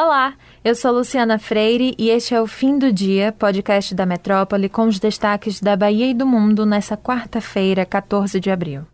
Olá, eu sou Luciana Freire e este é o Fim do Dia, podcast da Metrópole com os destaques da Bahia e do mundo nessa quarta-feira, 14 de abril.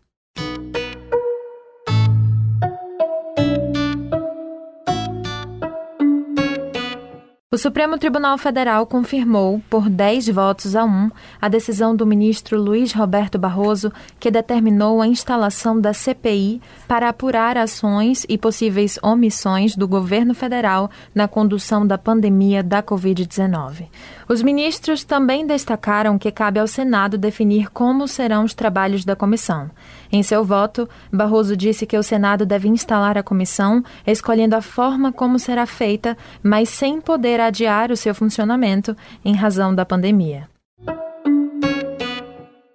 O Supremo Tribunal Federal confirmou, por 10 votos a 1, a decisão do ministro Luiz Roberto Barroso, que determinou a instalação da CPI para apurar ações e possíveis omissões do governo federal na condução da pandemia da Covid-19. Os ministros também destacaram que cabe ao Senado definir como serão os trabalhos da comissão. Em seu voto, Barroso disse que o Senado deve instalar a comissão, escolhendo a forma como será feita, mas sem poder adiar o seu funcionamento em razão da pandemia.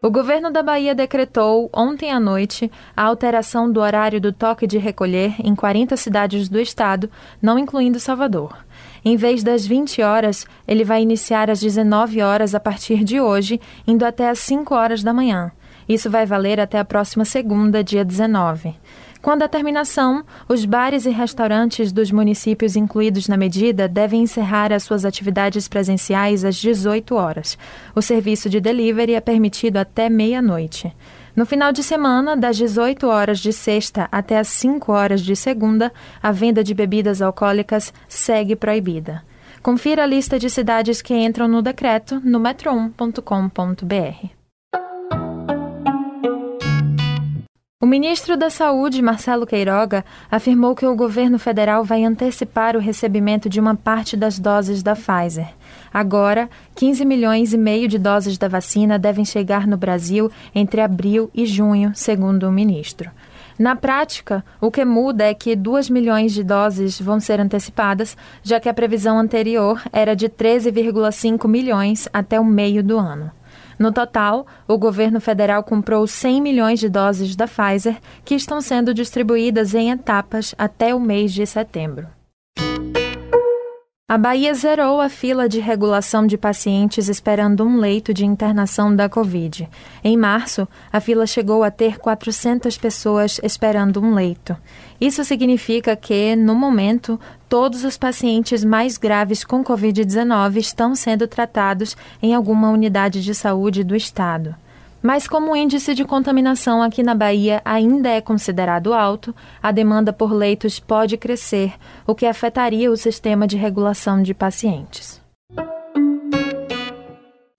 O governo da Bahia decretou ontem à noite a alteração do horário do toque de recolher em 40 cidades do estado, não incluindo Salvador. Em vez das 20 horas, ele vai iniciar às 19 horas a partir de hoje, indo até às 5 horas da manhã. Isso vai valer até a próxima segunda, dia 19. Com a determinação, os bares e restaurantes dos municípios incluídos na medida devem encerrar as suas atividades presenciais às 18 horas. O serviço de delivery é permitido até meia-noite. No final de semana, das 18 horas de sexta até as 5 horas de segunda, a venda de bebidas alcoólicas segue proibida. Confira a lista de cidades que entram no decreto no metro1.com.br. O ministro da Saúde, Marcelo Queiroga, afirmou que o governo federal vai antecipar o recebimento de uma parte das doses da Pfizer. Agora, 15 milhões e meio de doses da vacina devem chegar no Brasil entre abril e junho, segundo o ministro. Na prática, o que muda é que 2 milhões de doses vão ser antecipadas, já que a previsão anterior era de 13,5 milhões até o meio do ano. No total, o governo federal comprou 100 milhões de doses da Pfizer, que estão sendo distribuídas em etapas até o mês de setembro. A Bahia zerou a fila de regulação de pacientes esperando um leito de internação da Covid. Em março, a fila chegou a ter 400 pessoas esperando um leito. Isso significa que, no momento, todos os pacientes mais graves com Covid-19 estão sendo tratados em alguma unidade de saúde do Estado. Mas como o índice de contaminação aqui na Bahia ainda é considerado alto, a demanda por leitos pode crescer, o que afetaria o sistema de regulação de pacientes.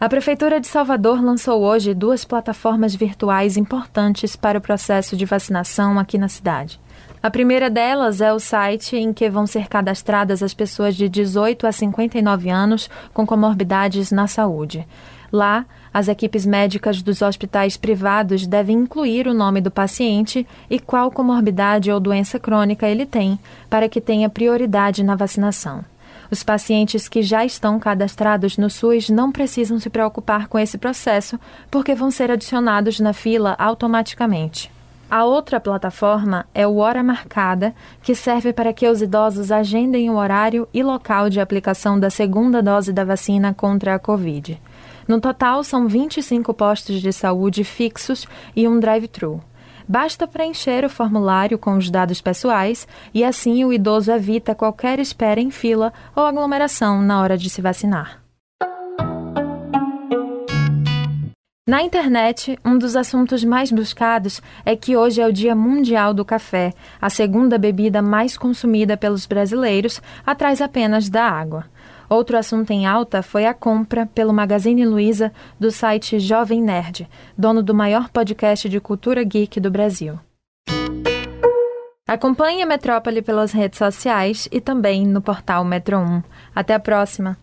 A Prefeitura de Salvador lançou hoje duas plataformas virtuais importantes para o processo de vacinação aqui na cidade. A primeira delas é o site em que vão ser cadastradas as pessoas de 18 a 59 anos com comorbidades na saúde. Lá, as equipes médicas dos hospitais privados devem incluir o nome do paciente e qual comorbidade ou doença crônica ele tem, para que tenha prioridade na vacinação. Os pacientes que já estão cadastrados no SUS não precisam se preocupar com esse processo, porque vão ser adicionados na fila automaticamente. A outra plataforma é o Hora Marcada, que serve para que os idosos agendem o horário e local de aplicação da segunda dose da vacina contra a Covid. No total, são 25 postos de saúde fixos e um drive-thru. Basta preencher o formulário com os dados pessoais e assim o idoso evita qualquer espera em fila ou aglomeração na hora de se vacinar. Na internet, um dos assuntos mais buscados é que hoje é o Dia Mundial do Café, a segunda bebida mais consumida pelos brasileiros, atrás apenas da água. Outro assunto em alta foi a compra pelo Magazine Luiza do site Jovem Nerd, dono do maior podcast de cultura geek do Brasil. Acompanhe a Metrópole pelas redes sociais e também no portal Metro 1. Até a próxima!